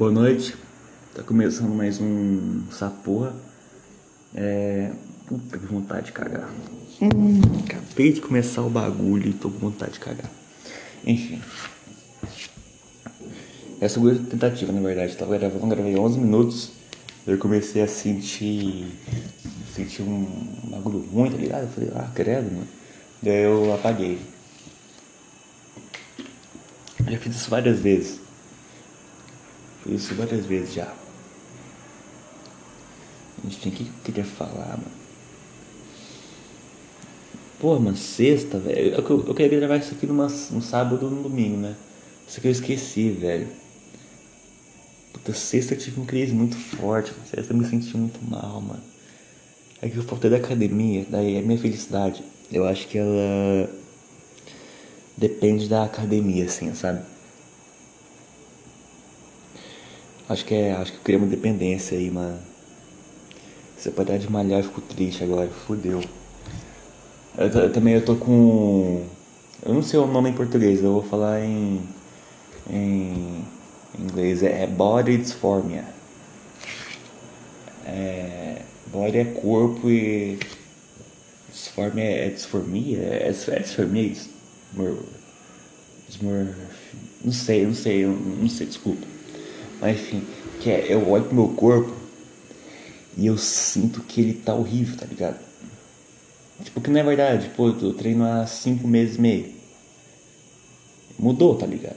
Boa noite. Tá começando mais um Saporra. É. Puta que vontade de cagar. Hum, acabei de começar o bagulho e tô com vontade de cagar. Enfim. É a tentativa, na verdade. Tava gravando, gravei 11 minutos. Eu comecei a sentir. Sentir um bagulho ruim, tá ligado? Eu falei, ah, credo, mano. Daí eu apaguei. Já fiz isso várias vezes. Isso várias vezes já. A gente tem que queria falar, mano. Pô, mano, sexta, velho. Eu, eu, eu, queria gravar isso aqui numa, no sábado ou no domingo, né? Isso que eu esqueci, velho. Puta, sexta eu tive um crise muito forte. Sexta eu me senti muito mal, mano. É que eu faltei da academia, daí é minha felicidade. Eu acho que ela depende da academia, assim, sabe? Acho que é, acho que eu criei uma dependência aí, mano. Se eu parar de malhar, eu fico triste agora, fudeu. Eu, eu, também eu tô com. Eu não sei o nome em português, eu vou falar em. em, inglês. É, é body dysphoria. É, body é corpo e. Disformia é, é disformia? É, é disformia? Desmor, desmor, não sei, não sei, não sei, desculpa. Mas enfim, que é, eu olho pro meu corpo e eu sinto que ele tá horrível, tá ligado? Tipo, que não é verdade, pô, eu treino há cinco meses e meio. Mudou, tá ligado?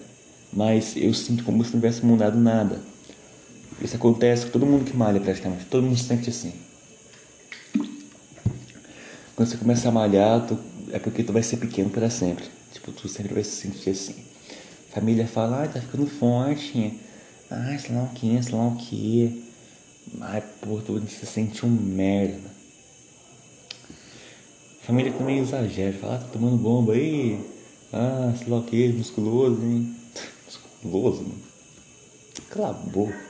Mas eu sinto como se não tivesse mudado nada. Isso acontece com todo mundo que malha praticamente, todo mundo sente assim. Quando você começa a malhar, tu, é porque tu vai ser pequeno para sempre. Tipo, tu sempre vai se sentir assim. Família fala, ah, tá ficando forte. Ah, sei lá o que, sei lá o que. Ai, pô, tu se sente um merda. Família também exagera, fala, ah, tá tomando bomba aí. Ah, sei lá o que, musculoso, hein? musculoso, mano. Cala a boca.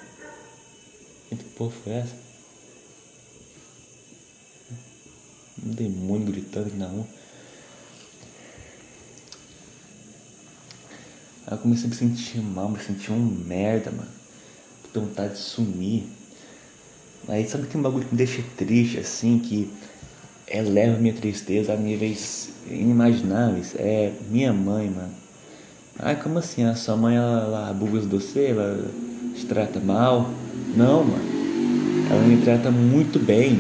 Que porra foi essa? Um demônio gritando aqui na rua. Aí eu comecei a me sentir mal, me sentir um merda, mano. Tô vontade de sumir. Aí sabe que um bagulho que me deixa triste, assim, que eleva minha tristeza a níveis inimagináveis é minha mãe, mano. Ah, como assim? A sua mãe, ela, ela abusa de você? Ela te trata mal? Não, mano. Ela me trata muito bem.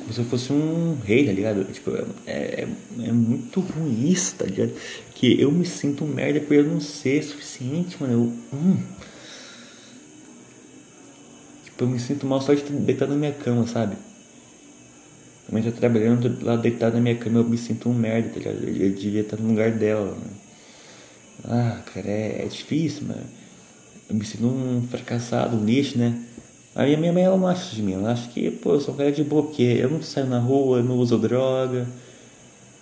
Como se eu fosse um rei, tá ligado? Tipo, é, é, é muito ruim isso, tá ligado? Que eu me sinto um merda por eu não ser suficiente, mano. Eu, hum. Tipo, eu me sinto mal só de deitar na minha cama, sabe? Também tô trabalhando lá deitado na minha cama, eu me sinto um merda, tá ligado? Eu, devia estar no lugar dela. Né? Ah, cara, é, é, difícil, mano. Eu me sinto um fracassado, um lixo, né? A minha mãe, ela não acha de mim. Ela acha que, pô, eu sou um cara de boa, eu não saio na rua, eu não uso droga,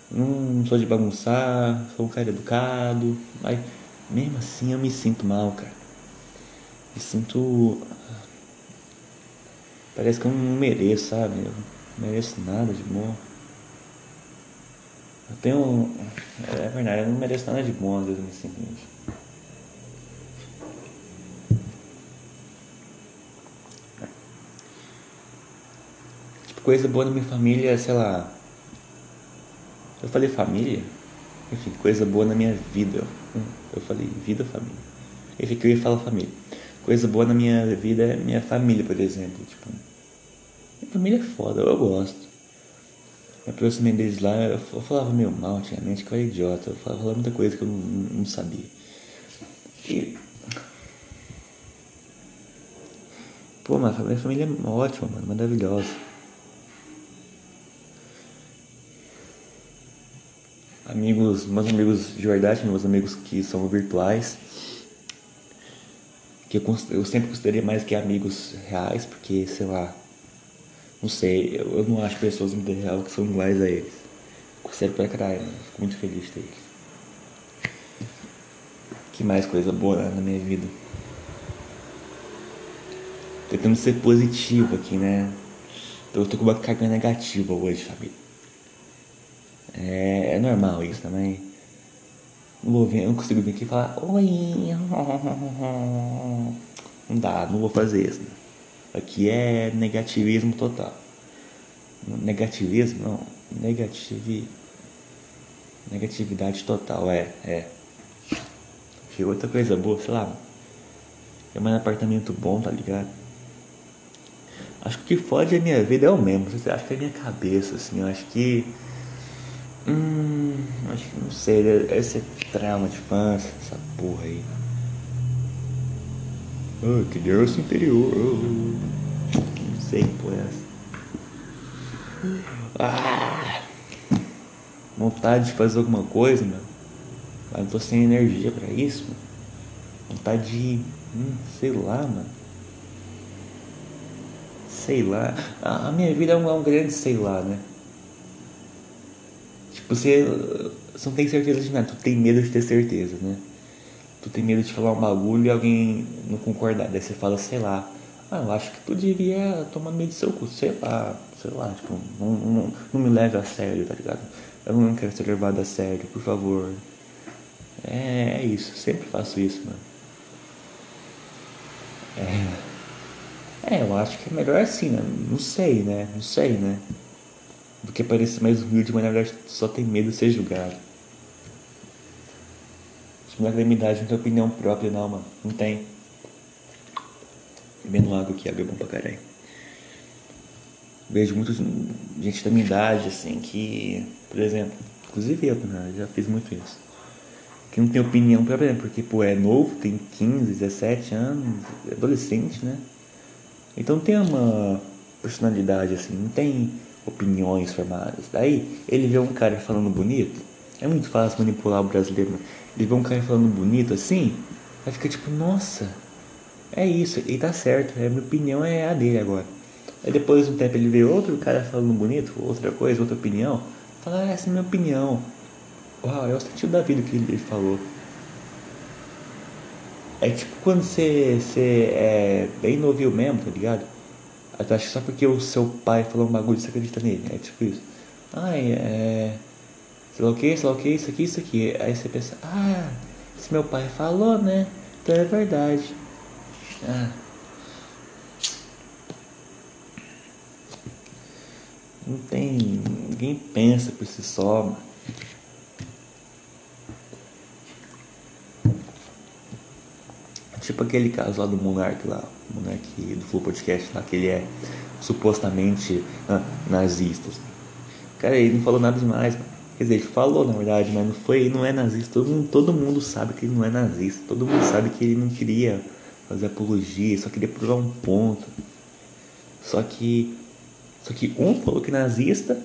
não sou de bagunçar, sou um cara educado. Mas mesmo assim eu me sinto mal, cara. Me sinto. Parece que eu não mereço, sabe? Não mereço nada de bom. Eu tenho. É verdade, eu não mereço nada de bom às vezes me sinto isso. Tipo, coisa boa na minha família, sei lá. Eu falei família? Enfim, coisa boa na minha vida. Eu falei vida, família. Enfim, que eu ia falar família. Coisa boa na minha vida é minha família, por exemplo. Tipo, minha família é foda, eu gosto. Me aproximei deles lá, eu falava meio mal antigamente, que eu era idiota. Eu falava muita coisa que eu não, não sabia. E. Pô, mas minha família é ótima, mano, maravilhosa. Amigos, meus amigos de verdade, meus amigos que são virtuais. Que eu, eu sempre considerei mais que amigos reais, porque, sei lá, não sei, eu, eu não acho pessoas no vida real que são iguais a eles. Sério pra caralho, né? Fico muito feliz ter eles. Que mais coisa boa na minha vida. Tentando ser positivo aqui, né? Eu tô com uma carga negativa hoje, família. É, é normal isso também. Não vou vir, eu não consigo vir aqui e falar Oi Não dá, não vou fazer isso. Aqui é negativismo total. Negativismo? Não. Negativi... Negatividade total, é, é. Que outra coisa boa, sei lá. É mais apartamento bom, tá ligado? Acho que o que fode a minha vida é o mesmo. Acho que é a minha cabeça, assim. Eu acho que. Hum. Acho que não sei. Deve ser trauma de infância, essa porra aí. Oh, criança interior. Oh. Não sei que é essa. Ah, vontade de fazer alguma coisa, meu. Mas não tô sem energia para isso, mano. Vontade de. Hum, sei lá, mano. Sei lá. A, minha vida é um, é um grande sei lá, né? Tipo, você, você não tem certeza de nada, tu tem medo de ter certeza, né? Tu tem medo de falar um bagulho e alguém não concordar. Daí você fala, sei lá. Ah, eu acho que tu devia tomar medo do seu cu, sei lá, sei lá, tipo, não, não, não me leve a sério, tá ligado? Eu não quero ser levado a sério, por favor. É, é isso, sempre faço isso, mano. É, é, eu acho que é melhor assim, né? Não sei, né? Não sei, né? Do que parecer mais humilde, mas na verdade só tem medo de ser julgado. Idade não tem opinião própria, não, mano. Não tem. Bebendo água aqui, água é bom pra caralho. Vejo muita gente da minha idade, assim, que, por exemplo, inclusive eu, né, já fiz muito isso que não tem opinião própria, porque pô, é novo, tem 15, 17 anos, é adolescente, né? Então tem uma personalidade assim, não tem opiniões formadas. Daí ele vê um cara falando bonito, é muito fácil manipular o brasileiro. Né? Ele vê um cara falando bonito assim, vai ficar tipo, nossa, é isso, e tá certo, a minha opinião é a dele agora. Aí depois de um tempo ele vê outro cara falando bonito, outra coisa, outra opinião, fala, ah, essa é a minha opinião. Uau, é o sentido da vida que ele falou. É tipo quando você, você é bem novinho mesmo, tá ligado? Acho que só porque o seu pai falou um bagulho você acredita nele. É tipo isso. Ai, é. Sei lá o que, sei lá o que, isso aqui, isso aqui. Aí você pensa, ah, se meu pai falou, né? Então é verdade. Ah. Não tem. Ninguém pensa por si só. Tipo aquele caso lá do Monark lá, Monark do Flow Podcast lá, que ele é supostamente ah, nazista. Cara, ele não falou nada demais, mano. Quer dizer, ele falou na verdade, mas não foi, não é nazista. Todo mundo, todo mundo sabe que ele não é nazista. Todo mundo sabe que ele não queria fazer apologia, só queria provar um ponto. Só que. Só que um falou que é nazista,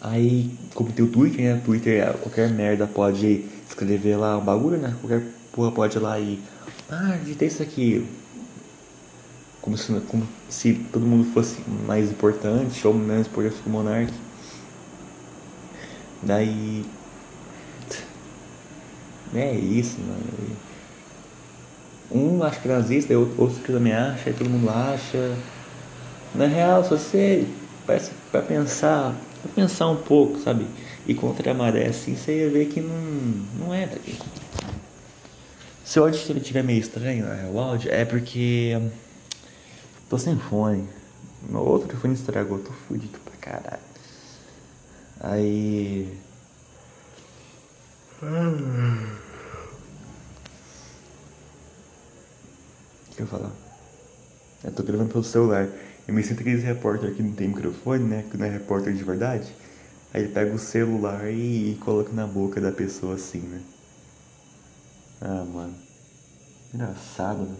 aí como o Twitter, né? Twitter qualquer merda pode escrever lá um bagulho, né? Qualquer porra pode ir lá e ah, digitei isso aqui. Como se, como se todo mundo fosse mais importante ou menos importante que o Monark. Daí. É isso, mano. Um acha que é nazista, outro que também acha, aí todo mundo acha. Na real, se você parece para pensar, pra pensar um pouco, sabe? E contra a maré assim, você ia ver que não, não é daqui. Se o áudio estiver meio estranho, é, o áudio, é porque tô sem fone. Meu outro fone estragou, tô fudido pra caralho. Aí. O que eu falar? Eu tô gravando pelo celular. Eu me sinto aqueles repórter que não tem microfone, né? Que não é repórter de verdade. Aí ele pega o celular e, e coloca na boca da pessoa assim, né? Ah, mano. Engraçado, né?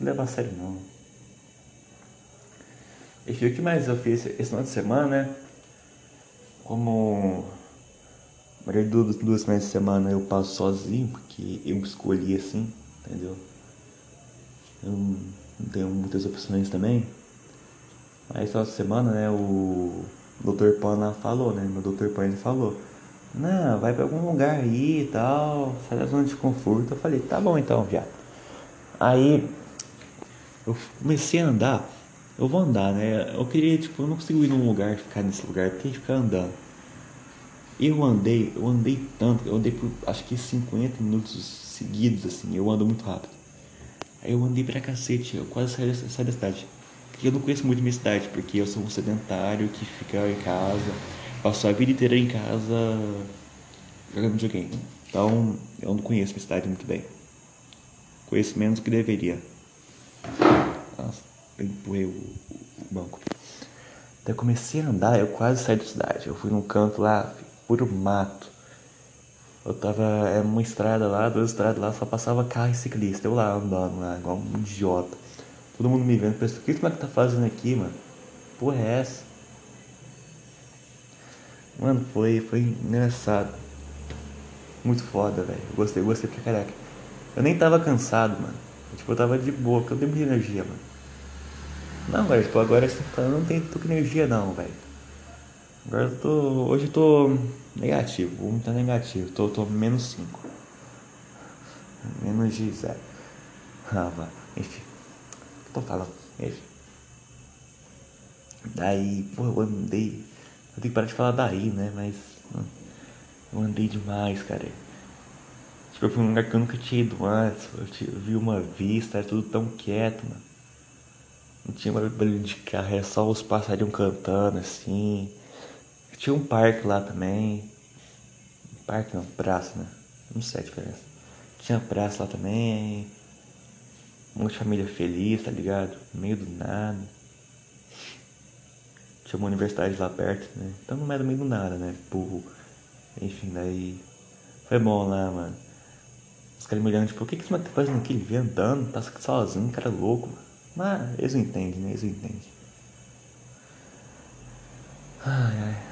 Não leva a sério, não. E o que mais eu fiz esse final de semana, né? Como a maioria das duas semanas de semana eu passo sozinho, porque eu escolhi assim, entendeu? Eu não tenho muitas opções também. Aí essa semana, né, o Dr. Pan falou, né? Meu Dr. Pan falou não, vai pra algum lugar aí e tal, sai da zona de conforto. Eu falei, tá bom então, viado. Aí eu comecei a andar, eu vou andar, né? Eu queria, tipo, eu não consigo ir num lugar, ficar nesse lugar, eu tenho que ficar andando. Eu andei, eu andei tanto, eu andei por acho que 50 minutos seguidos, assim, eu ando muito rápido. Aí eu andei pra cacete, eu quase saí, saí da cidade. Porque eu não conheço muito minha cidade, porque eu sou um sedentário que fica em casa, passou a vida inteira em casa jogando videogame. Então eu não conheço minha cidade muito bem. Conheço menos do que deveria. Nossa, eu empurrei o, o banco. Eu comecei a andar, eu quase saí da cidade. Eu fui num canto lá, puro mato. Eu tava, é uma estrada lá, duas estradas lá, só passava carro e ciclista. Eu lá andando lá, igual um idiota. Todo mundo me vendo, pensando, o que esse moleque tá fazendo aqui, mano? Porra é essa? Mano, foi, foi engraçado. Muito foda, velho. Gostei, gostei pra caraca. Eu nem tava cansado, mano. Tipo, eu tava de boa, porque eu tenho muita energia, mano. Não, velho, tipo, agora você tá, não tem tô com energia não, velho. Agora eu tô. Hoje eu tô negativo, vou estar negativo, tô, tô menos 5. Menos de zero. Ah, vá. Enfim. Eu tô falando? Enfim. Daí, pô, eu andei. Eu tenho que parar de falar daí, né? Mas. Eu andei demais, cara. Tipo, eu fui num lugar que eu nunca tinha ido antes. Eu, vi uma vista, era tudo tão quieto, mano. Não tinha barulho de carro, era só os passarinhos cantando assim. Tinha um parque lá também. Parque não, praça, né? Não sei a diferença. Tinha praça lá também. Um monte de família feliz, tá ligado? No meio do nada. Tinha uma universidade lá perto, né? Então não era no meio do nada, né? Tipo, enfim, daí. Foi bom lá, mano. Os caras me olhando, tipo, o que, que esse moleque tá fazendo aqui? Ele vem andando, tá sozinho, cara louco, mano. Mas eles entendem, né? Eles entendem. Ai, ai.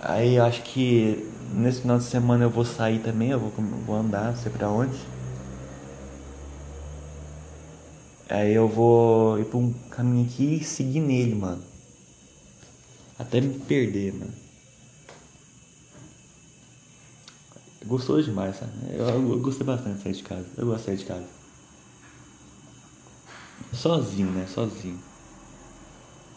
Aí eu acho que nesse final de semana eu vou sair também, eu vou, vou andar, não sei pra onde. Aí eu vou ir pra um caminho aqui e seguir nele, mano. Até me perder, mano. Gostou demais, sabe? Eu, eu, gostei bastante de sair de casa. Eu gosto de sair de casa. Sozinho, né? Sozinho.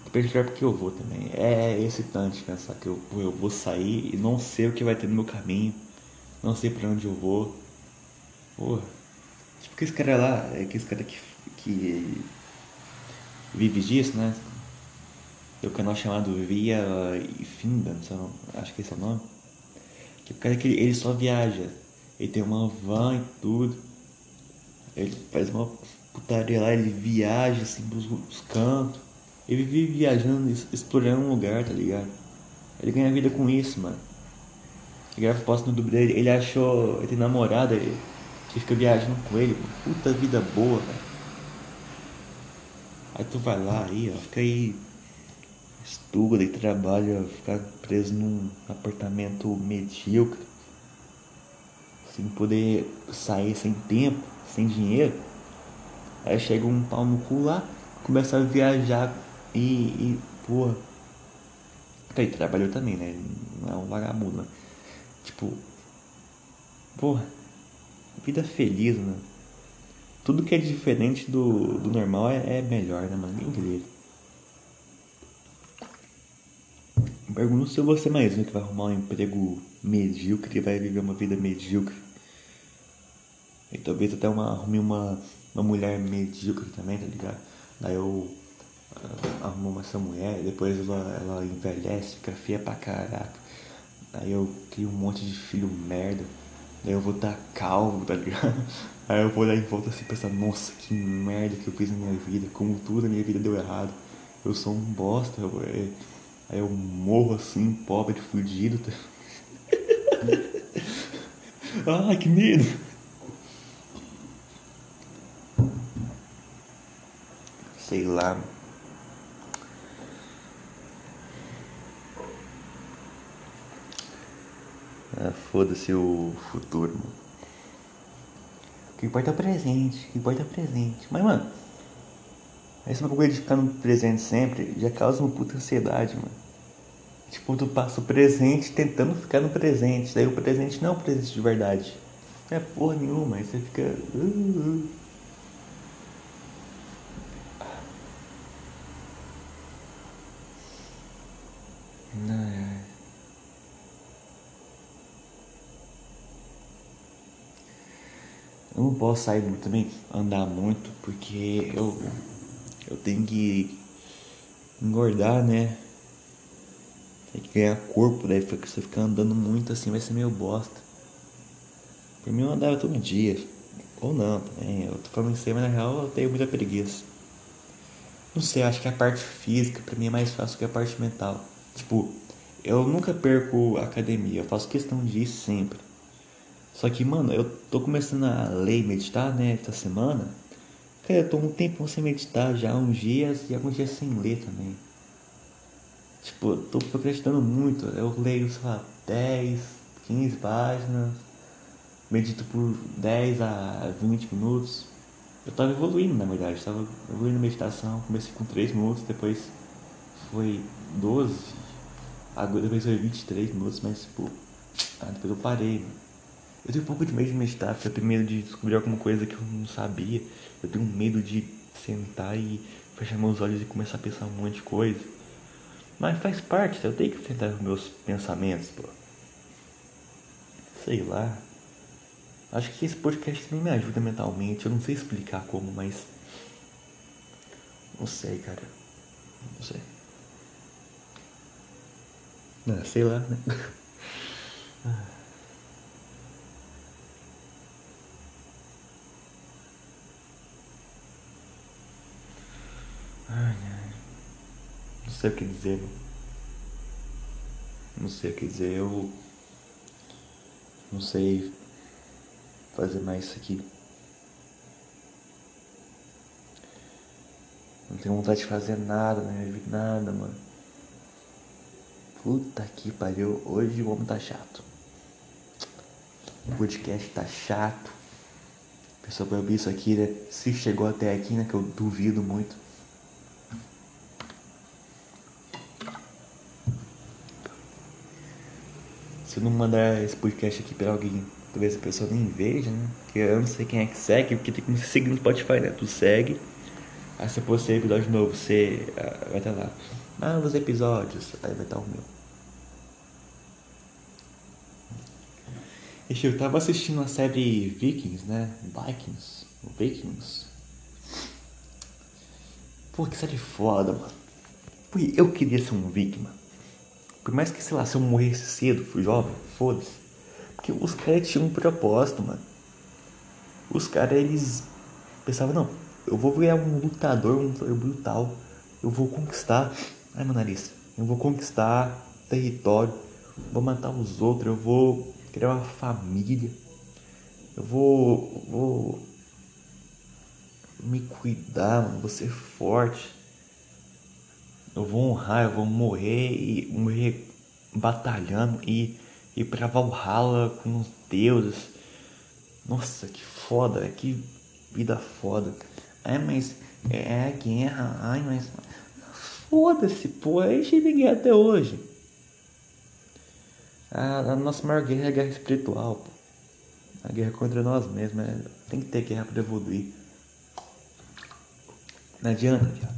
Depende do lugar porque eu vou também. É excitante pensar que eu, eu vou sair e não sei o que vai ter no meu caminho. Não sei pra onde eu vou. Porra. Tipo, que esse cara lá, é que esse cara que, que vive disso, né? Tem um canal chamado Via Finda, acho que esse é o nome. Que o cara que ele, ele só viaja. Ele tem uma van e tudo. Ele faz uma putaria lá, ele viaja assim pros, cantos. Ele vive viajando, explorando um lugar, tá ligado? Ele ganha vida com isso, mano. Ele grava posto no dublo dele, ele achou. Ele tem namorada ele, que fica viajando com ele. Puta vida boa, velho. Aí tu vai lá aí, ó, fica aí. Estuda e trabalha, ficar preso num apartamento medíocre. Sem poder sair sem tempo, sem dinheiro. Aí chega um pau no cu lá, começa a viajar e, e porra. Aí trabalhou também, né? Não é um vagabundo, né? Tipo, porra, vida feliz, né? Tudo que é diferente do, do normal é, é melhor, né, mano? Incrível. Pergunto se você mais um que vai arrumar um emprego medíocre e vai viver uma vida medíocre. E talvez até uma, arrume uma, uma mulher medíocre também, tá ligado? Daí eu uh, arrumo essa mulher, depois ela, ela envelhece, fica feia pra caraca. Aí eu crio um monte de filho merda. Daí eu vou dar calvo, tá ligado? Aí eu vou olhar em volta assim pensar, nossa, que merda que eu fiz na minha vida, como tudo na minha vida deu errado. Eu sou um bosta, eu, é, aí eu morro assim, pobre, fudido. Tá? ah, que medo! Sei lá. Ah, Foda-se o futuro, mano. O que importa é o presente, o que importa é o presente. Mas, mano, esse bagulho de ficar no presente sempre já causa uma puta ansiedade, mano. Tipo, tu passa o presente tentando ficar no presente, daí o presente não é um presente de verdade. Não é porra nenhuma, aí você fica. Uh, uh. Eu não posso sair muito também, andar muito, porque eu, eu tenho que engordar, né? Tem que ganhar corpo, daí se você ficar andando muito assim vai ser meio bosta. Por mim eu andava todo dia. Ou não também. Eu tô falando isso aí, mas na real eu tenho muita preguiça. Não sei, acho que a parte física pra mim é mais fácil que a parte mental. Tipo, eu nunca perco academia, eu faço questão de ir sempre. Só que, mano, eu tô começando a ler e meditar, né, essa semana. Cara, eu tô um tempo sem meditar já, uns dias e alguns dias sem ler também. Tipo, eu tô procrastinando muito. Eu leio, sei lá, 10, 15 páginas. Medito por 10 a 20 minutos. Eu tava evoluindo, na verdade. Eu tava evoluindo a meditação. Comecei com 3 minutos, depois foi 12. Agora depois foi 23 minutos, mas tipo. Ah, depois eu parei, mano. Eu tenho um pouco de medo de meditar, porque eu tenho medo de descobrir alguma coisa que eu não sabia. Eu tenho medo de sentar e fechar meus olhos e começar a pensar um monte de coisa. Mas faz parte, eu tenho que enfrentar os meus pensamentos, pô. Sei lá. Acho que esse podcast nem me ajuda mentalmente. Eu não sei explicar como, mas. Não sei, cara. Não sei. Não, sei lá, né? Ai, ai. Não sei o que dizer. Não sei o que dizer. Eu. Não sei fazer mais isso aqui. Não tenho vontade de fazer nada na minha vida, nada, mano. Puta que pariu, hoje o homem tá chato. O podcast tá chato. A pessoa vai ouvir isso aqui, né? Se chegou até aqui, né? Que eu duvido muito. Se eu não mandar esse podcast aqui pra alguém, talvez a pessoa nem veja, né? Porque eu não sei quem é que segue, porque tem que me seguir no Spotify, né? Tu segue, aí se você episódio novo, você ah, vai estar lá. Ah, os episódios, aí vai estar o meu. Eu tava assistindo a série Vikings, né? Vikings. Vikings. Pô, que série foda, mano. Eu queria ser um viking, mano. Por mais que, sei lá, se eu morresse cedo, fui jovem, foda-se. Porque os caras tinham um propósito, mano. Os caras, eles pensavam, não, eu vou virar um lutador, um lutador brutal. Eu vou conquistar. Ai, meu nariz. Eu vou conquistar território. Vou matar os outros. Eu vou criar uma família. Eu vou. Vou. Me cuidar, mano. Vou ser forte. Eu vou honrar, eu vou morrer e morrer batalhando e ir pra Valhalla com os deuses. Nossa, que foda, que vida foda. É, mas é a guerra, ai, mas foda-se, pô, gente vive guerra até hoje. A, a, nossa maior guerra é a guerra espiritual, pô. A guerra contra nós mesmos, é, tem que ter guerra pra evoluir. Não adianta, viado.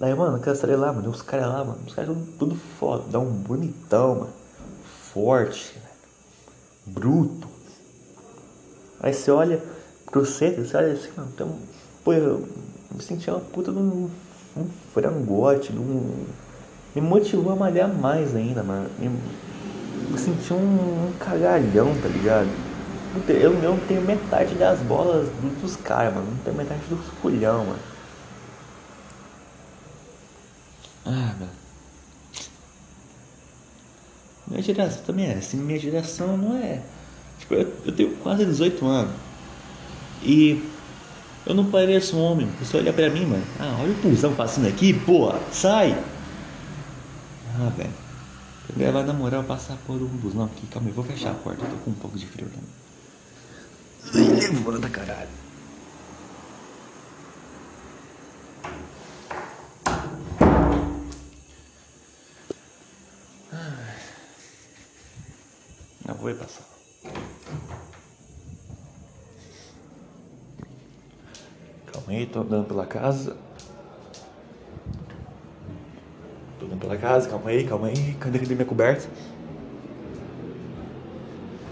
Daí, mano, série lá, mano, os caras lá, mano, os caras tudo, tudo foda, dá um bonitão, mano, forte, bruto. Aí você olha pro centro, você olha assim, mano, tem um, pô, eu me senti uma puta de um, um frangote, de um, me motivou a malhar mais ainda, mano, me, me senti um, um cagalhão, tá ligado? Eu, eu não tenho metade das bolas dos caras, mano, não tenho metade dos culhão, mano. Ah, velho. Minha geração também é assim. Minha geração não é. Tipo, eu, eu tenho quase 18 anos. E eu não pareço um homem. Você olha pra mim, mano. Ah, olha o pulsão passando aqui, porra. Sai! Ah, velho. Vai na moral passar por um busão aqui. Calma aí, vou fechar a porta. Eu tô com um pouco de frio também. Levou da caralho. Calma aí, tô andando pela casa. Tô andando pela casa, calma aí, calma aí. Cadê, cadê minha coberta?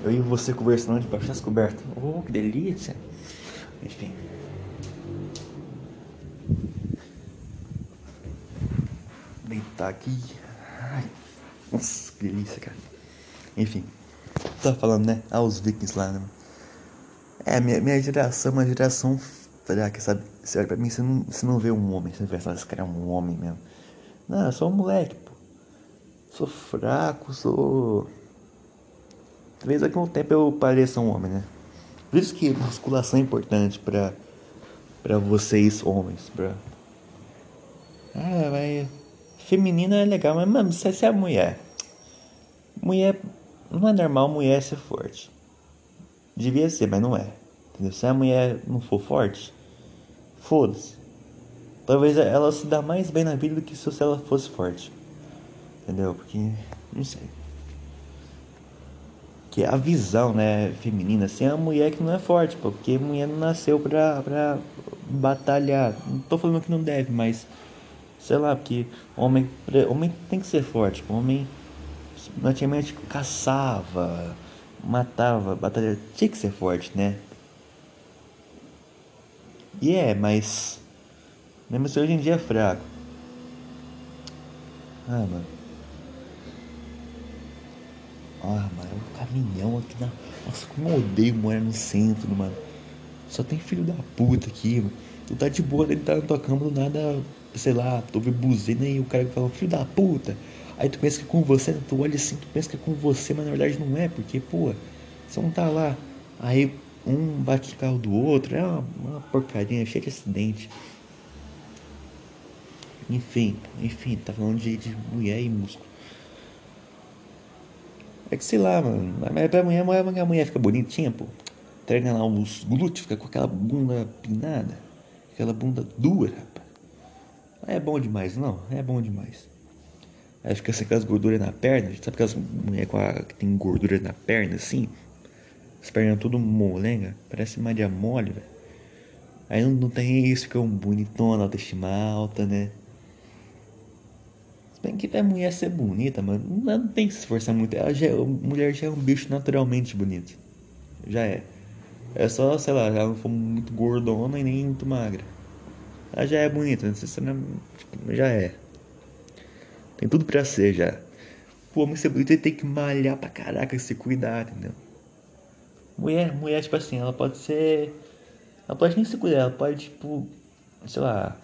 Eu e você conversando debaixo das cobertas. Oh, que delícia. Enfim. Deitar aqui. Ai, nossa, que delícia, cara. Enfim. Tava falando, né? Ah, os vikings lá, né? É, minha, minha geração é uma geração fraca, sabe? Você olha pra mim, você não, você não vê um homem. Você pensa, esse cara é um homem mesmo. Não, eu sou um moleque, pô. Sou fraco, sou. Talvez daqui a um tempo eu pareça um homem, né? Por isso que musculação é importante pra, pra vocês, homens. Pra... Ah, vai. Feminina é legal, mas, mano, se é mulher. Mulher. Não é normal mulher ser forte. Devia ser, mas não é. Entendeu? Se a mulher não for forte, foda-se. Talvez ela se dá mais bem na vida do que se ela fosse forte. Entendeu? Porque. Não sei. Que a visão, né, feminina, assim, é uma mulher que não é forte, porque a mulher não nasceu pra, pra batalhar. Não tô falando que não deve, mas. Sei lá, porque homem, homem tem que ser forte. Homem antigamente caçava, matava, batalhava. Tinha que ser forte, né? E é, mas. Mesmo se hoje em dia é fraco. Ah, mano. Ah, mano, é um caminhão aqui na. Nossa, como eu odeio morar no centro, mano. Só tem filho da puta aqui, mano. Tu tá de boa, ele tá na tua cama do nada, sei lá, tu ouve buzina e o cara fala, filho da puta. Aí tu pensa que é com você, tu olha assim, tu pensa que é com você, mas na verdade não é, porque, pô, você não tá lá. Aí um bate o carro do outro, é uma, uma porcaria, cheia de acidente. Enfim, enfim, tá falando de, de mulher e músculo. É que sei lá, mano. Mas pra mulher, a mulher fica bonitinha, pô. Treina lá os glúteos, fica com aquela bunda pinada. Aquela bunda dura, rapaz. É bom demais, não? É bom demais. Aí fica sem aquelas gorduras na perna. Sabe aquelas mulheres que tem gordura na perna, assim? As pernas tudo molenga. Parece Maria Mole, velho. Aí não, não tem isso, fica um bonitona, autoestima alta, né? Se bem que pra mulher ser bonita, mano, não tem que se esforçar muito. Ela já, a mulher já é um bicho naturalmente bonito. Já é. É só, sei lá, ela não for muito gordona e nem muito magra. Ela já é bonita, necessariamente. Já é. Tem tudo pra ser já. Pô, homem ser bonito tem que malhar pra caraca, se cuidar, entendeu? Mulher, mulher, tipo assim, ela pode ser. Ela pode nem se cuidar, ela pode, tipo, sei lá,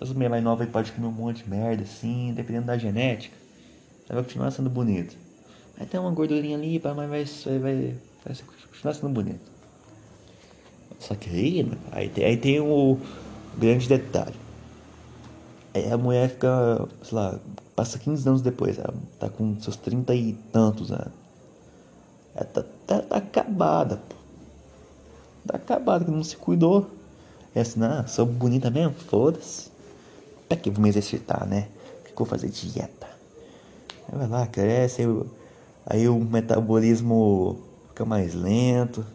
as mulheres mais novas pode comer um monte de merda, assim, dependendo da genética. Ela vai continuar sendo bonita. Vai ter uma gordurinha ali, mas vai, vai, vai, vai continuar sendo bonita. Só que aí, aí aí tem o grande detalhe. Aí a mulher fica, sei lá, passa 15 anos depois, ela tá com seus 30 e tantos anos. Ela tá, tá, tá acabada, pô. Tá acabada, que não se cuidou. É assim, ah, sou bonita mesmo? Foda-se. Pra que vou me exercitar, né? Vou fazer dieta? Aí vai lá, cresce, aí, aí o metabolismo fica mais lento,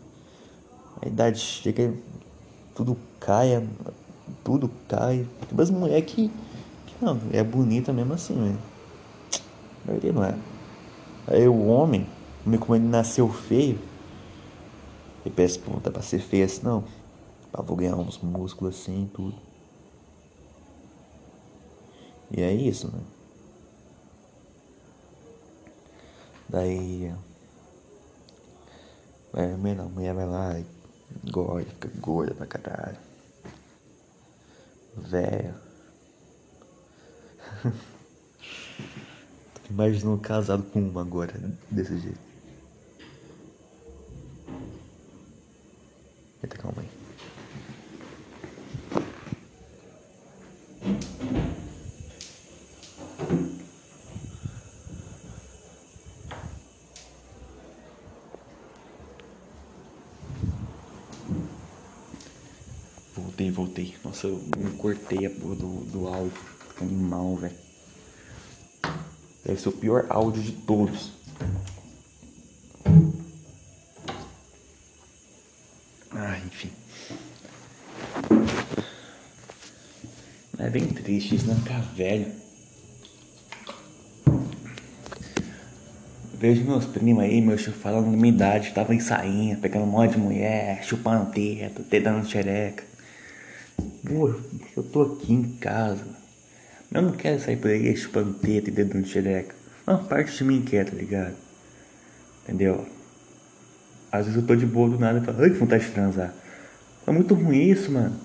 a idade chega, tudo cai, tudo cai. Mulheres que, que não, é bonita mesmo assim, velho. A maioria não é. Aí o homem, como ele nasceu feio, ele pensa, pô, dá pra ser feio assim, não. Pra vou ganhar uns músculos assim, tudo. E é isso, né? Daí. Vai, a mulher vai lá e gorda, fica gorda pra caralho. Velho. Tô imaginando casado com uma agora, desse jeito. Eita, calma aí. Voltei, voltei. Nossa, eu cortei a porra do, do áudio. Animal, velho. Deve ser o pior áudio de todos. Ah, enfim. É bem triste isso, não ficar velho. Vejo meus primos aí, meus tios falando da minha idade, tava em sainha, pegando monte de mulher, chupando teto, dando xereca. Pô, eu tô aqui em casa. Eu não quero sair por aí chupando teto e dando xereca. Uma parte de mim quer, tá ligado? Entendeu? Às vezes eu tô de boa do nada e falo, ai que vontade de transar. É muito ruim isso, mano.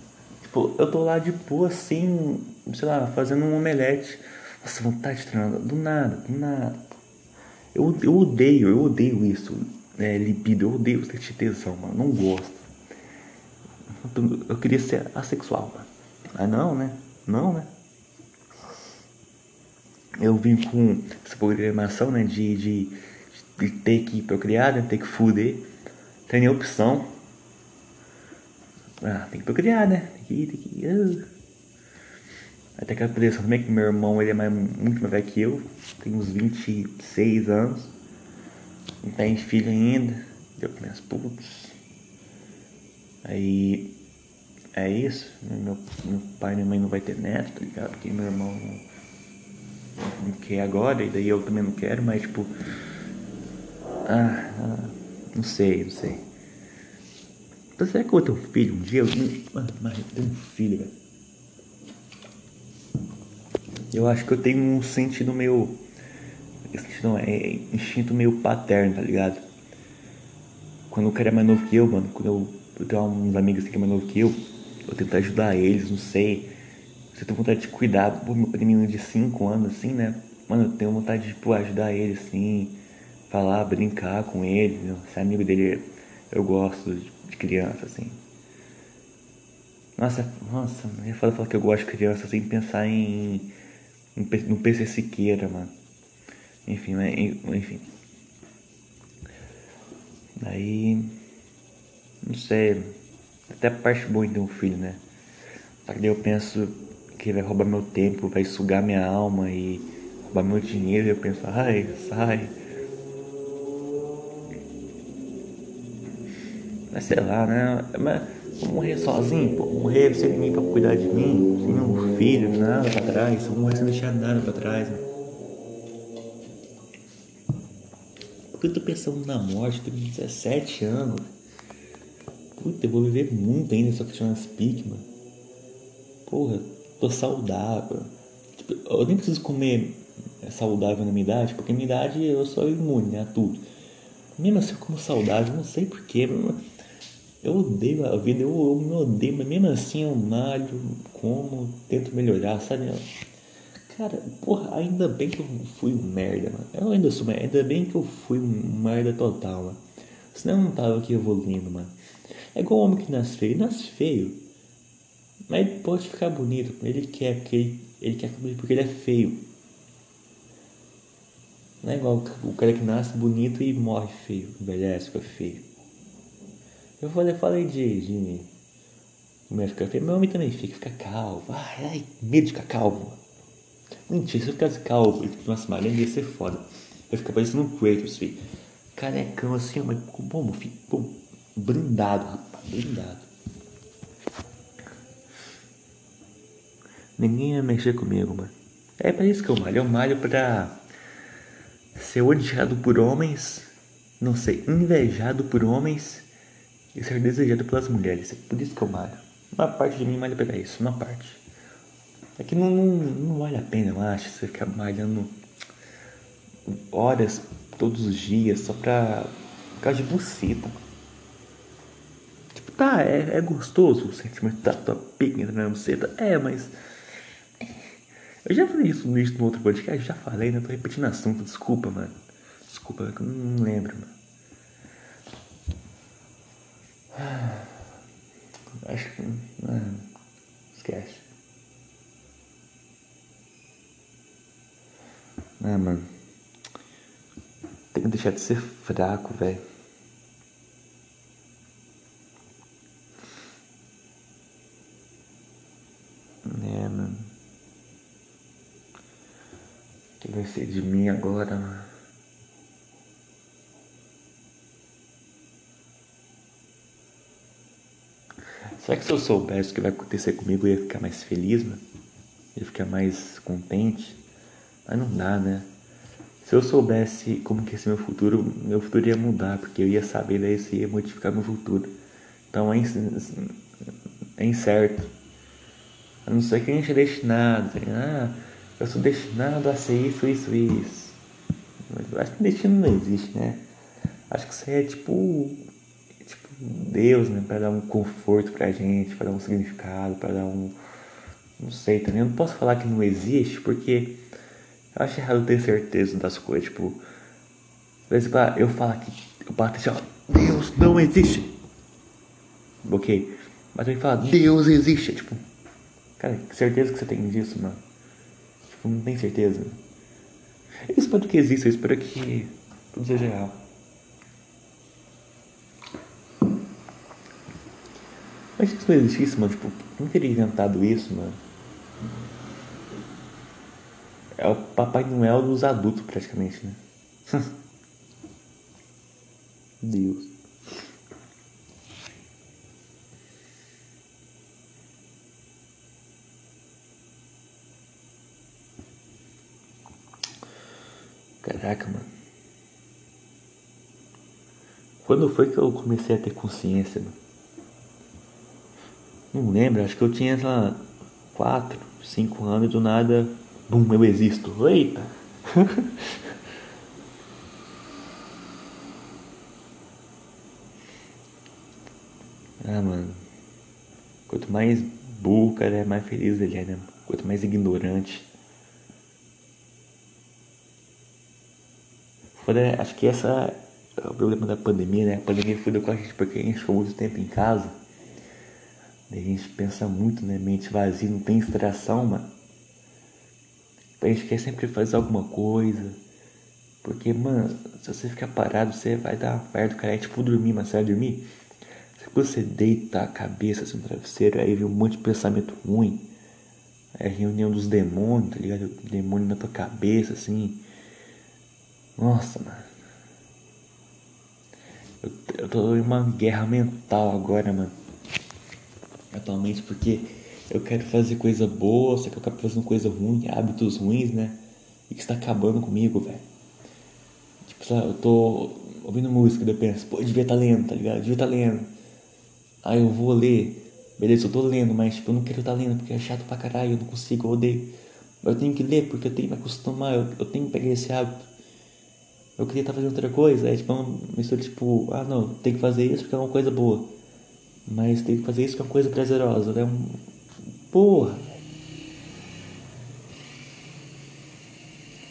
Tipo, eu tô lá de boa assim, sei lá, fazendo um omelete. Nossa, vontade de transar. Do nada, do nada. Eu, eu odeio, eu odeio isso. É, libido, eu odeio sentir tesão, mano. Não gosto. Eu queria ser assexual, mano. Ah, não, né? Não, né? Eu vim com essa programação, né? De, de, de ter que procriar, né? Ter que fuder. Tem nem opção. Ah, tem que procriar, né? Tem que tem que. Uh. Até que a pressão também que meu irmão ele é mais, muito mais velho que eu. Tem uns 26 anos. Não tem filho ainda. Deu com minhas putz. Aí é isso. Meu, meu pai e minha mãe não vai ter neto, tá ligado? Porque meu irmão não, não quer agora, e daí eu também não quero, mas tipo. Ah, ah não sei, não sei. Então será que eu vou ter um filho um dia? Eu, mano, mas eu tenho um filho, velho. Eu acho que eu tenho um sentido meio. Sentido, é instinto meio paterno, tá ligado? Quando o cara é mais novo que eu, mano, quando eu, eu tenho uns amigos assim que é mais novo que eu, eu tento ajudar eles, não sei. Eu tenho vontade de cuidar, pô, meu menino de 5 anos, assim, né? Mano, eu tenho vontade de, pô, ajudar ele, assim, falar, brincar com ele, né? ser amigo dele, eu gosto de criança, assim. Nossa, nossa, é foda falar que eu gosto de criança sem pensar em no PC Siqueira, mano. Enfim, enfim. Daí. Não sei. Até a parte boa de ter um filho, né? Só que daí eu penso que vai roubar meu tempo, vai sugar minha alma e roubar meu dinheiro. E eu penso, ai, sai. Mas sei lá, né? Mas Vou morrer sozinho, pô. Morrer sem ninguém pra cuidar de mim, sem um filho, nada pra trás. Vou morrer sem deixar nada pra trás, né? Porque eu tô pensando na morte, tenho 17 anos. Puta, eu vou viver muito ainda, só que umas piques, mano. Porra, tô saudável. Tipo, eu nem preciso comer saudável na minha idade, porque na minha idade eu sou imune né, a tudo. Mesmo assim, eu como saudável, não sei porquê, eu odeio a vida, eu, eu me odeio, mas mesmo assim eu malho, como, tento melhorar, sabe? Cara, porra, ainda bem que eu fui um merda, mano. Eu ainda sou, mas ainda bem que eu fui um merda total, mano. Senão eu não tava aqui evoluindo, mano. É igual o homem que nasce feio, nasce feio. Mas ele pode ficar bonito, ele quer, porque ele, ele quer ficar bonito porque ele é feio. Não é igual o cara que nasce bonito e morre feio, envelhece, fica feio. Eu falei, falei de, de mulher ficar feia, meu homem também fica, fica calvo. Ai, ai, medo de ficar calvo. Mentira, se eu ficasse calvo nossa malhando ia ser foda. Eu ficar parecendo um Kratos, filho. Carecão assim, mas bom, filho, bom, brindado, rapaz, brindado. Ninguém ia mexer comigo, mano. É pra isso que eu malho. Eu malho pra ser odiado por homens, não sei, invejado por homens e ser desejado pelas mulheres. É por isso que eu malho. Uma parte de mim malha pegar isso, uma parte. É que não, não, não vale a pena, eu acho, você ficar malhando horas todos os dias só pra. por causa de buceta. Tipo, tá, é, é gostoso o sentimento da tua pica na buceta. É, mas. Eu já falei isso no início outro podcast, já falei, né? Tô repetindo assunto, desculpa, mano. Desculpa, eu não lembro, mano. Acho que. Ah, esquece. Ah, mano. Tem que deixar de ser fraco, velho. Que vai ser de mim agora, mano? Será que se eu soubesse o que vai acontecer comigo eu ia ficar mais feliz, mano? Ia ficar mais contente? Mas não dá, né? Se eu soubesse como que ia ser meu futuro, meu futuro ia mudar, porque eu ia saber daí se ia modificar meu futuro. Então é, é incerto. A não ser que a gente é destinado. Tá ah, eu sou destinado a ser isso, isso, isso. Mas acho que destino não existe, né? Acho que isso é tipo. Tipo, Deus, né? Pra dar um conforto pra gente, pra dar um significado, pra dar um. Não sei também. Eu não posso falar que não existe, porque eu acho errado ter certeza das coisas. Tipo, eu falo aqui, eu bato assim, ó, Deus não existe. Ok? Mas também fala, Deus existe. Tipo, cara, que certeza que você tem disso, mano? Tipo, não tem certeza. Eu espero que exista, eu espero que tudo seja real. Mas se isso não existisse, mano, tipo, não teria inventado isso, mano. É o Papai Noel dos adultos, praticamente, né? Deus. Caraca, mano. Quando foi que eu comecei a ter consciência, mano? Não lembro, acho que eu tinha, sei lá, 4, 5 anos e do nada, bum, eu existo. Eita! ah, mano. Quanto mais burro, cara, é mais feliz ele é, né? Quanto mais ignorante. Foda, acho que essa é o problema da pandemia, né? A pandemia fudeu com a gente porque a gente ficou muito tempo em casa. Daí a gente pensa muito, né? Mente vazia, não tem distração, mano. A gente quer sempre fazer alguma coisa. Porque, mano, se você ficar parado, você vai dar perto, cara. É tipo dormir, mas você vai dormir. Se você deita a cabeça assim no travesseiro, aí vem um monte de pensamento ruim. É a reunião dos demônios, tá ligado? Demônio na tua cabeça, assim. Nossa, mano. Eu, eu tô em uma guerra mental agora, mano atualmente porque eu quero fazer coisa boa, só que eu acabo fazendo coisa ruim, hábitos ruins, né? E que está acabando comigo, velho. Tipo, sabe, eu tô ouvindo música, daí eu penso, pô, eu devia estar tá lendo, tá ligado? Eu devia estar tá lendo. Aí eu vou ler, beleza, eu tô lendo, mas tipo, eu não quero estar tá lendo porque é chato pra caralho, eu não consigo, eu odeio. Mas eu tenho que ler porque eu tenho que me acostumar, eu, eu tenho que pegar esse hábito. Eu queria estar fazendo outra coisa, é tipo uma mistura tipo, ah não, tem que fazer isso porque é uma coisa boa. Mas tem que fazer isso com uma coisa prazerosa, né? Um... Porra!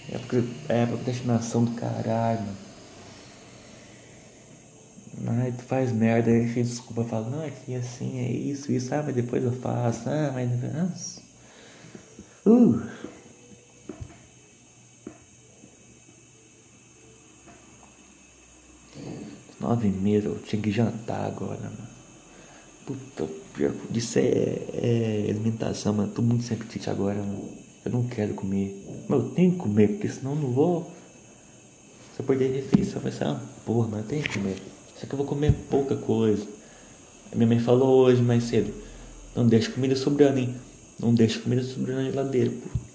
É porque é procrastinação do caralho, mano. Ai, tu faz merda, aí cheio desculpa, fala, não, é que assim, é isso, isso, ah, mas depois eu faço, ah, mas. Uh! Nove meses, eu tinha que jantar agora, mano. Puta, pior disso é, é alimentação, mano. Tô muito sem apetite agora, mano. Eu não quero comer. Mas eu tenho que comer, porque senão eu não vou. Se eu perder refeição, vai ser uma porra, mas eu tenho que comer. Só que eu vou comer pouca coisa. A minha mãe falou hoje mais cedo. Não deixe comida sobrando, hein? Não deixe comida sobrando na geladeira, pô.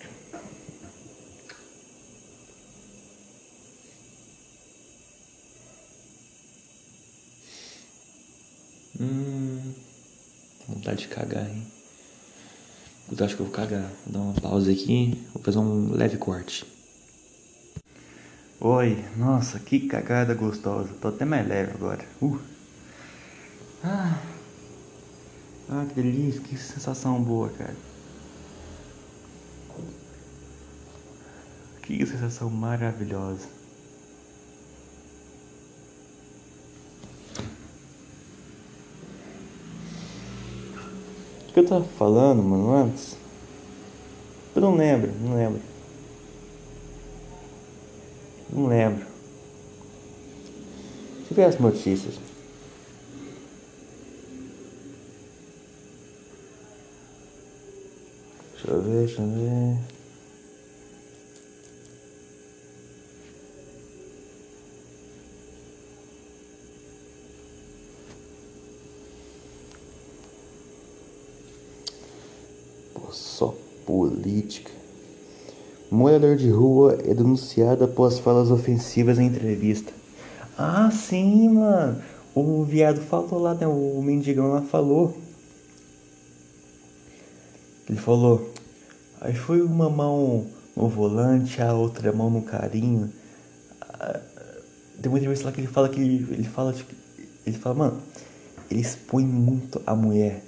Hum, vontade de cagar, hein? Acho que eu vou cagar. Vou dar uma pausa aqui. Vou fazer um leve corte. Oi, nossa, que cagada gostosa. Tô até mais leve agora. Uh. Ah. ah, que delícia, que sensação boa, cara. Que sensação maravilhosa. O que eu tava falando, mano, antes? Eu não lembro, não lembro. Não lembro. Deixa eu ver as notícias. Deixa eu ver, deixa eu ver. só política. Morador de rua é denunciado após falas ofensivas em entrevista. Ah, sim, mano. O viado falou lá, né? O mendigão lá falou. Ele falou. Aí foi uma mão no volante, a outra mão no carinho. Ah, tem uma entrevista lá que ele fala que ele, ele fala tipo, ele fala, mano, ele expõe muito a mulher.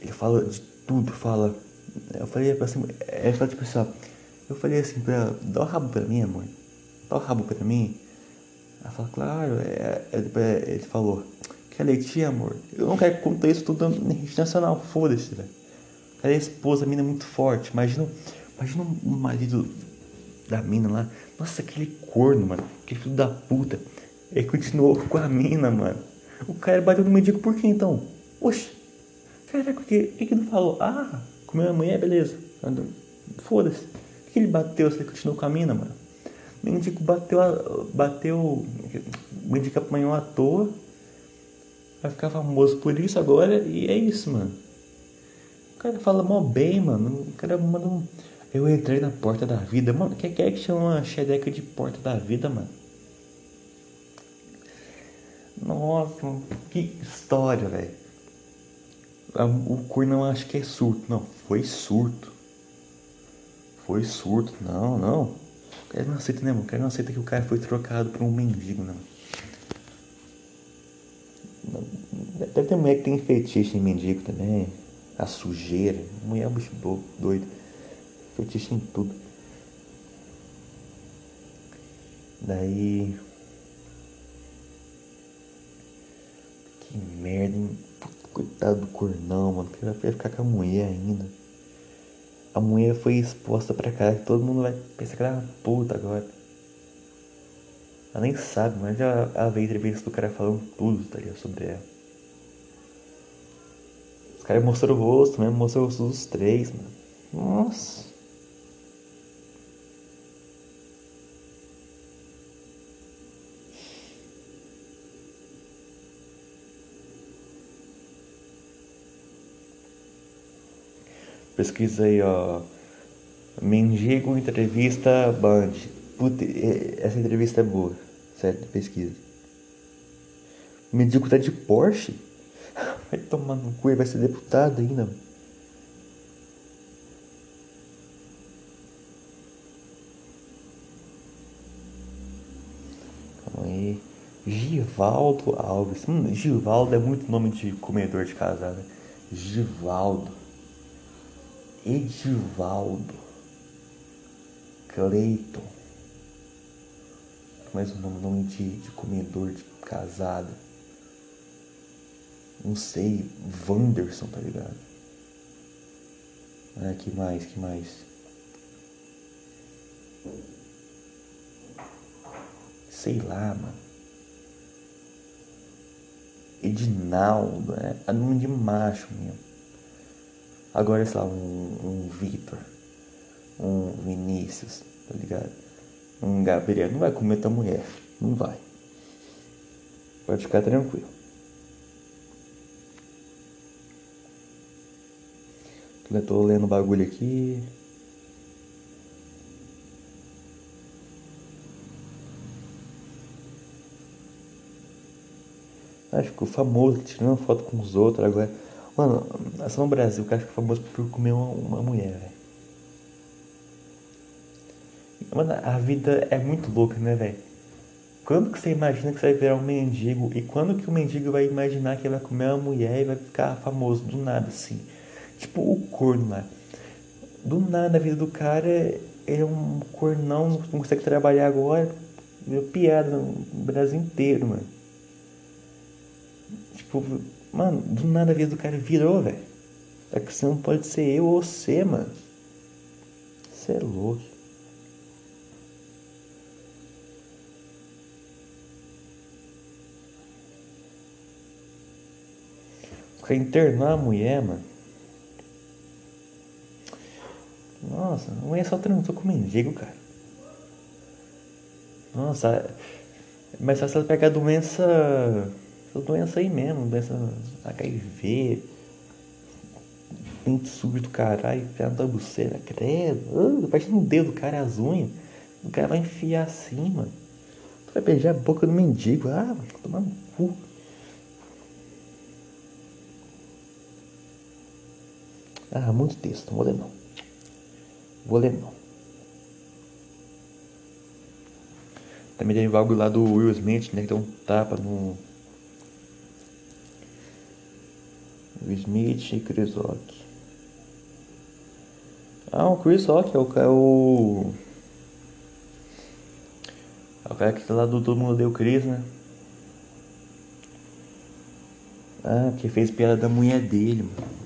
Ele fala de tudo, fala. Eu falei assim, ele fala tipo assim, ó, eu falei assim pra ela, dá o rabo pra mim, amor. Dá o rabo pra mim. Ela fala, claro, é, é, é, ele falou, quer leitinho, amor? Eu não quero contar isso tudo na rede nacional, foda-se, velho. A esposa, a mina é muito forte. Imagina, imagina o marido da mina lá. Nossa, aquele corno, mano. Aquele filho da puta. Ele continuou com a mina, mano. O cara bateu no mendigo por quê então? Oxe. Caraca, o que, que, que não falou? Ah, comeu a mulher, beleza. Foda-se. Por que ele bateu se ele continuou com a mina, mano? O mendigo bateu, bateu. O mendigo apanhou à toa. Vai ficar famoso por isso agora e é isso, mano. O cara fala mó bem, mano. O cara manda um. Eu entrei na porta da vida. Mano, quem é que chama xereca de porta da vida, mano? Nossa, que história, velho. O cor não acho que é surto. Não, foi surto. Foi surto. Não, não. O cara não aceita, né, mano? O cara não aceita que o cara foi trocado por um mendigo, não. Deve ter mulher que tem fetiche em mendigo também. A sujeira. Mulher é um bicho doido. Fetiche em tudo. Daí. Que merda, hein? Coitado do cornão, mano. Porque vai ficar com a mulher ainda. A mulher foi exposta pra cá. Todo mundo vai pensar que ela é uma puta agora. Ela nem sabe, mas já ela veio entrevista do cara falando tudo, tá ligado? Sobre ela. Os caras mostraram o rosto mesmo, mostrou o rosto dos três, mano. Nossa. Pesquisa aí, ó. Mendigo entrevista Band. Puta, essa entrevista é boa. Certo, pesquisa. Mendigo tá de Porsche? Vai tomar no cu, vai ser deputado ainda. Calma aí. Givaldo Alves. Hum, Givaldo é muito nome de comedor de casa, né? Givaldo. Edivaldo, Cleiton, mais um nome, nome de, de comedor de casada. Não sei, Wanderson, tá ligado? Ah, que mais, que mais? Sei lá, mano. Edinaldo, é, é nome de macho mesmo. Agora, sei lá, um, um Vitor, um Vinícius, tá ligado? Um Gabriel, não vai comer tua mulher, não vai. Pode ficar tranquilo. Eu tô lendo o bagulho aqui. Ah, ficou famoso tirando foto com os outros agora. Mano, é só no Brasil o cara fica famoso por comer uma, uma mulher, velho. Mano, a vida é muito louca, né, velho? Quando que você imagina que você vai virar um mendigo? E quando que o mendigo vai imaginar que vai comer uma mulher e vai ficar famoso do nada, assim? Tipo o corno lá. Do nada a vida do cara, ele é um cornão, não consegue trabalhar agora. Virou piada no Brasil inteiro, mano. Tipo, Mano, do nada a vida do cara virou, velho. A questão pode ser eu ou você, mano. Você é louco. Ficar internar a mulher, mano. Nossa, a mulher só transou com mendigo, cara. Nossa, mas se ela pegar doença essas doenças aí mesmo, doença HIV, sujo do caralho, enfiado na buceta, credo. Uh, parece um dedo do cara as unhas. O cara vai enfiar assim, mano. Tu vai beijar a boca do mendigo. Ah, tomar no cu. Ah, muito texto, não vou ler não. Vou ler não. Também tem algo lá do Will Smith, né? Que deu um tapa no. Will Smith e Chris Rock. Ah, o Chris Rock é o. É o, é o cara que tá lá do Todo Mundo Deu Chris, né? Ah, que fez piada da mulher dele, mano.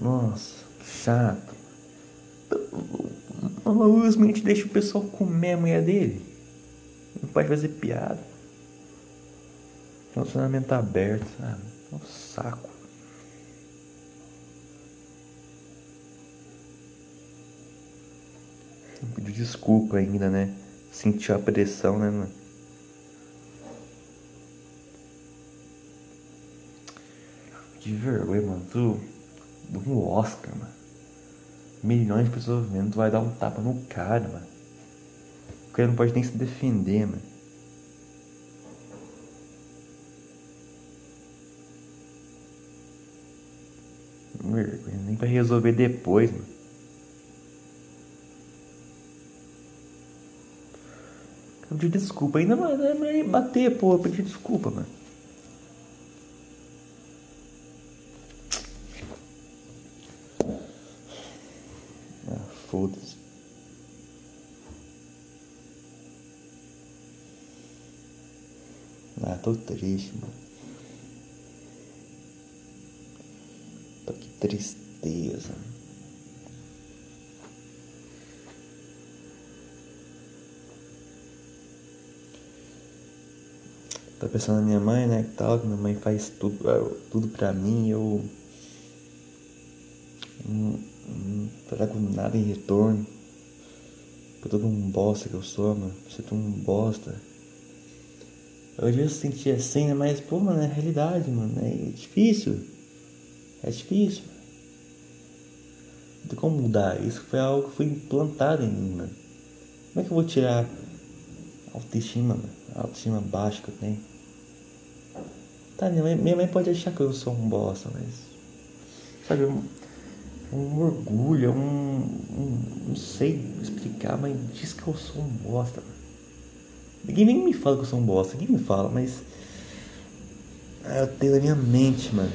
Nossa, que chato. O Smith deixa o pessoal comer a mulher dele. Não pode fazer piada. Relacionamento aberto, sabe? É um saco. Pediu desculpa ainda, né? Sentiu a pressão, né, mano? Que vergonha, mano. Tu. Um Oscar, mano milhões de pessoas vendo, tu vai dar um tapa no cara, mano. O cara não pode nem se defender, mano. Nem vai resolver depois, mano. Eu pedi desculpa, ainda não é bater, pô, eu pedi desculpa, mano. Foda-se. Ah, tô triste, mano. Tô que tristeza. Tô pensando na minha mãe, né, que tal, que minha mãe faz tudo, tudo pra mim, eu não, não trago nada em retorno. Por todo um bosta que eu sou, mano. Você é um bosta. Eu já senti assim, né? Mas, pô, mano, é realidade, mano. É difícil. É difícil. Não tem como mudar. Isso foi algo que foi implantado em mim, mano. Como é que eu vou tirar a autoestima, mano? A autoestima baixa que eu tenho? Tá, minha mãe, minha mãe pode achar que eu sou um bosta, mas. Sabe, um orgulho, um, um, Não sei explicar, mas diz que eu sou um bosta. Mano. Ninguém nem me fala que eu sou um bosta, ninguém me fala, mas. Ah, eu tenho na minha mente, mano.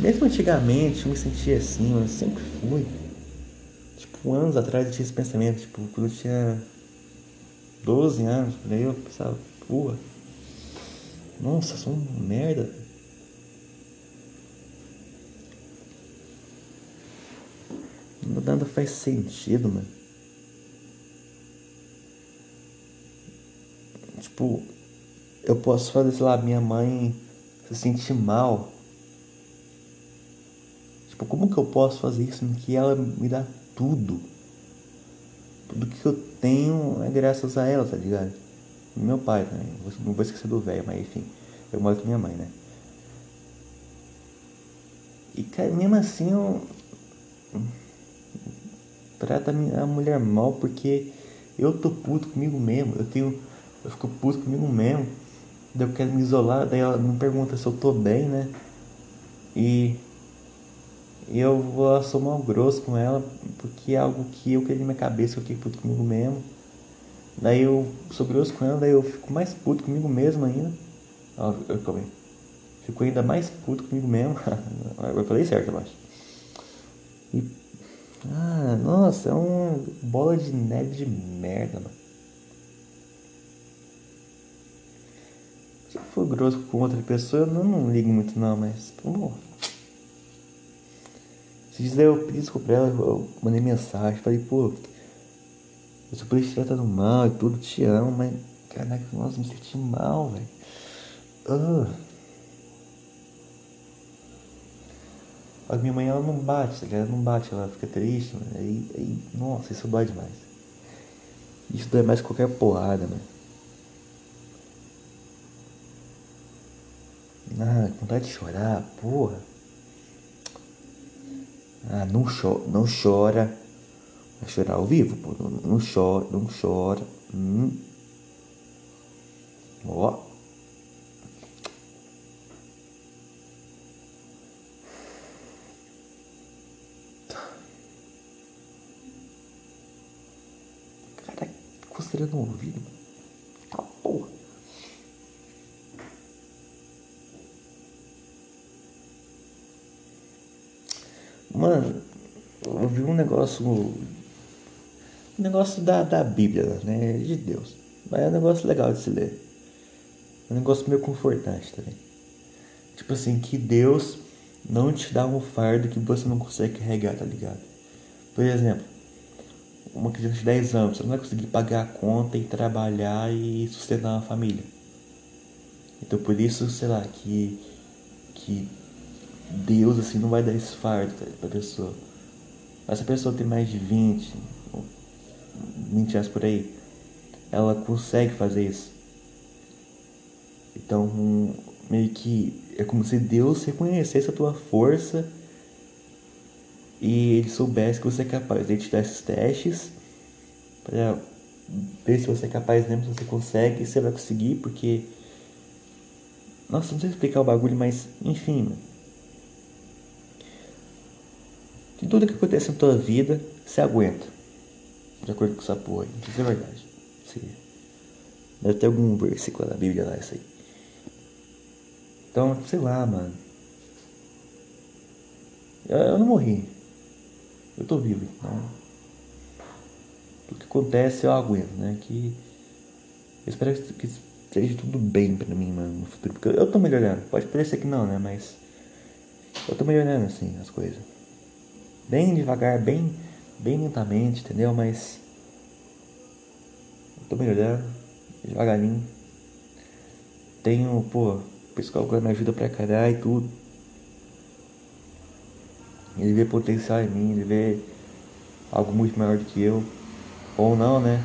Mesmo antigamente eu me sentia assim, mano, eu sempre fui. Tipo, anos atrás eu tinha esse pensamento, tipo, quando eu tinha 12 anos, daí eu pensava, pô, nossa, sou um merda. Nada faz sentido, mano. Tipo, eu posso fazer, sei lá, minha mãe se sentir mal. Tipo, como que eu posso fazer isso em que ela me dá tudo? Tudo que eu tenho é graças a ela, tá ligado? Meu pai também. Não vou esquecer do velho, mas enfim. Eu moro com minha mãe, né? E cara, mesmo assim eu trata a mulher mal porque eu tô puto comigo mesmo. Eu tenho. Eu fico puto comigo mesmo. Daí eu quero me isolar, daí ela me pergunta se eu tô bem, né? E, e eu vou sou mal grosso com ela, porque é algo que eu queria na minha cabeça, eu fiquei puto comigo mesmo. Daí eu sou grosso com ela, daí eu fico mais puto comigo mesmo ainda. Eu, eu, Fico ainda mais puto comigo mesmo. eu falei certo, eu acho. E ah, nossa, é uma bola de neve de merda, mano. Se eu for grosso com outra pessoa, eu não, não ligo muito não, mas. Pô. Se dizer eu pedi desculpa pra ela, eu mandei mensagem, falei, pô, eu sou polícia tá no mal e tudo, te amo, mas. Caraca, nossa, me senti mal, velho. Uh. A minha mãe ela não bate, tá Ela não bate, ela fica triste, mano. Aí, aí, nossa, isso dói demais. Isso dói mais que qualquer porrada, mano. Ah, vontade de chorar, porra. Ah, não, cho não chora. Vai chorar ao vivo, pô. Não, não chora, não chora. Hum. Ó. Cara, coceira no ouvido. Ah, porra. Mano, eu vi um negócio. Negócio da, da Bíblia, né? De Deus. Mas é um negócio legal de se ler. É um negócio meio confortante também. Tipo assim, que Deus não te dá um fardo que você não consegue carregar, tá ligado? Por exemplo, uma criança de 10 anos, você não vai conseguir pagar a conta e trabalhar e sustentar uma família. Então por isso, sei lá, que, que Deus assim não vai dar esse fardo tá, pra pessoa. Mas se a pessoa tem mais de 20, 20 anos por aí, ela consegue fazer isso. Então, meio que é como se Deus reconhecesse a tua força e ele soubesse que você é capaz. Ele te dar esses testes para ver se você é capaz mesmo, se você consegue, se você vai conseguir, porque. Nossa, não sei explicar o bagulho, mas enfim, mano. De tudo que acontece na tua vida, você aguenta. De acordo com essa porra aí. Isso é verdade. Sim. Deve ter algum versículo da Bíblia lá, isso aí. Então, sei lá, mano. Eu, eu não morri. Eu tô vivo, então. Tudo que acontece eu aguento, né? Que. Eu espero que esteja tudo bem pra mim, mano, no futuro. Porque eu tô melhorando. Pode parecer que não, né? Mas. Eu tô melhorando, assim, as coisas. Bem devagar, bem. Bem lentamente, entendeu? Mas. Eu tô melhorando. Devagarinho. Tenho, pô, pessoal que me ajuda pra caralho e tudo. Ele vê potencial em mim, ele vê algo muito maior do que eu. Ou não, né?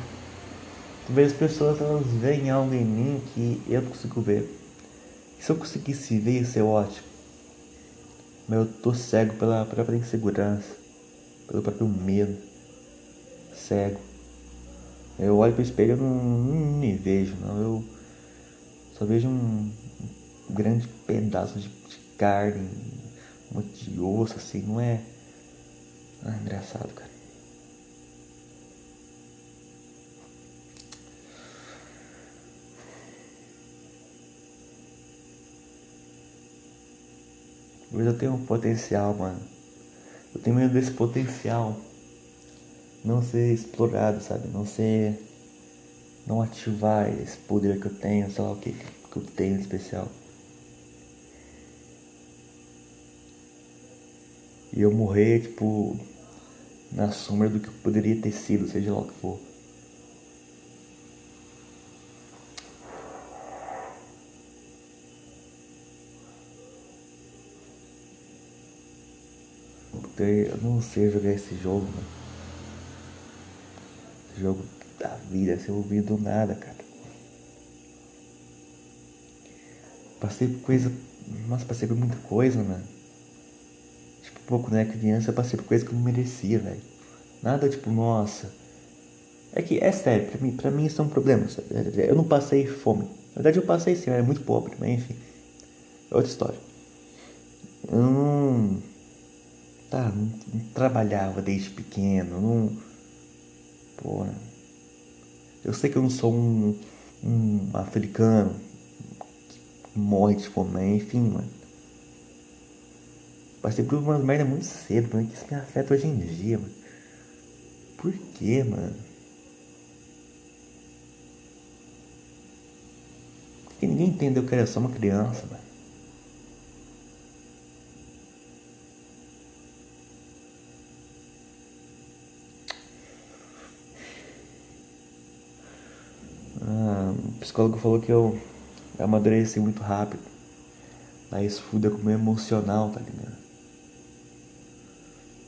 Talvez as pessoas elas veem algo em mim que eu não consigo ver. se eu conseguisse ver, isso é ótimo. Mas eu tô cego pela própria insegurança, pelo próprio medo. Cego. Eu olho pro espelho e não, não me vejo, não. Eu só vejo um, grande pedaço de, de carne, um monte de osso, assim, não é. Ah, engraçado, cara. Mas eu tenho um potencial, mano. Eu tenho medo desse potencial não ser explorado, sabe? Não ser. Não ativar esse poder que eu tenho, sei lá o que, que eu tenho de especial. E eu morrer, tipo, na sombra do que poderia ter sido, seja lá o que for. Eu não sei jogar esse jogo, mano. Esse jogo da vida, sem ouvir do nada, cara. Passei por coisa. Nossa, passei por muita coisa, mano. Tipo, pouco, né? Criança, eu passei por coisa que eu não merecia, velho. Nada tipo, nossa. É que, é sério, pra mim, pra mim isso é um problema. Eu não passei fome. Na verdade, eu passei sim, eu era muito pobre, mas enfim. É outra história. Eu não tá, não, não trabalhava desde pequeno, não. Porra. Eu sei que eu não sou um, um africano que morre de fome, mas enfim, mano. Passei por umas merda muito cedo, mano, que isso me afeta hoje em dia, mano. Por quê, mano? Porque ninguém entendeu que era só uma criança, mano. Psicólogo falou que eu amadureci muito rápido. Aí isso fuda com o meu emocional, tá ligado?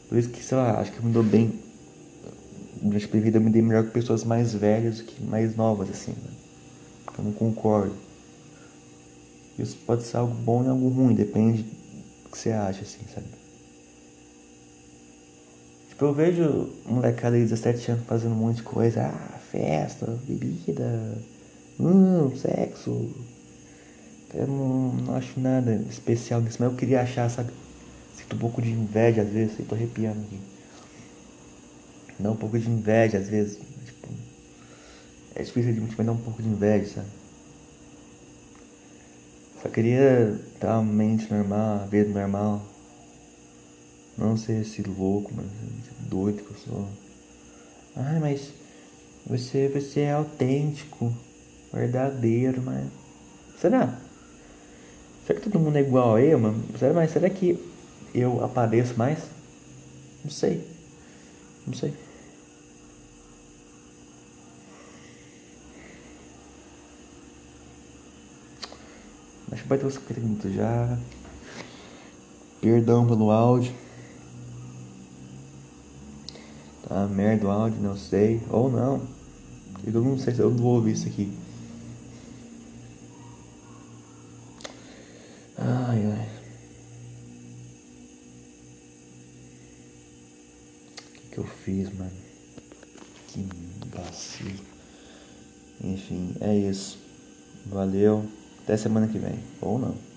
Por isso que, sei lá, acho que me dou bem. Durante a vida eu me dei melhor com pessoas mais velhas do que mais novas, assim, né? Eu não concordo. Isso pode ser algo bom e algo ruim, depende do que você acha, assim, sabe? Tipo, eu vejo molecada de 17 anos fazendo um monte de coisa. Ah, festa, bebida, hum, sexo. Eu não, não acho nada especial nisso, mas eu queria achar, sabe? Sinto um pouco de inveja às vezes, eu tô arrepiando aqui. Dá um pouco de inveja às vezes. Tipo, é difícil admitir, mas dá um pouco de inveja, sabe? Só queria ter uma mente normal, a vida normal. Não ser esse louco, mas doido que eu sou. Ai, mas você, você é autêntico, verdadeiro, mas. Será? Será que todo mundo é igual a eu, mano? Será, mas será que eu apareço mais? Não sei. Não sei. Acho que vai ter uns 50 minutos já. Perdão pelo áudio. Tá merda o áudio, não sei. Ou não. Eu não sei se eu não vou ouvir isso aqui. Ai, ai. O que, que eu fiz, mano? Que vacilo. Enfim, é isso. Valeu. Até semana que vem. Ou não.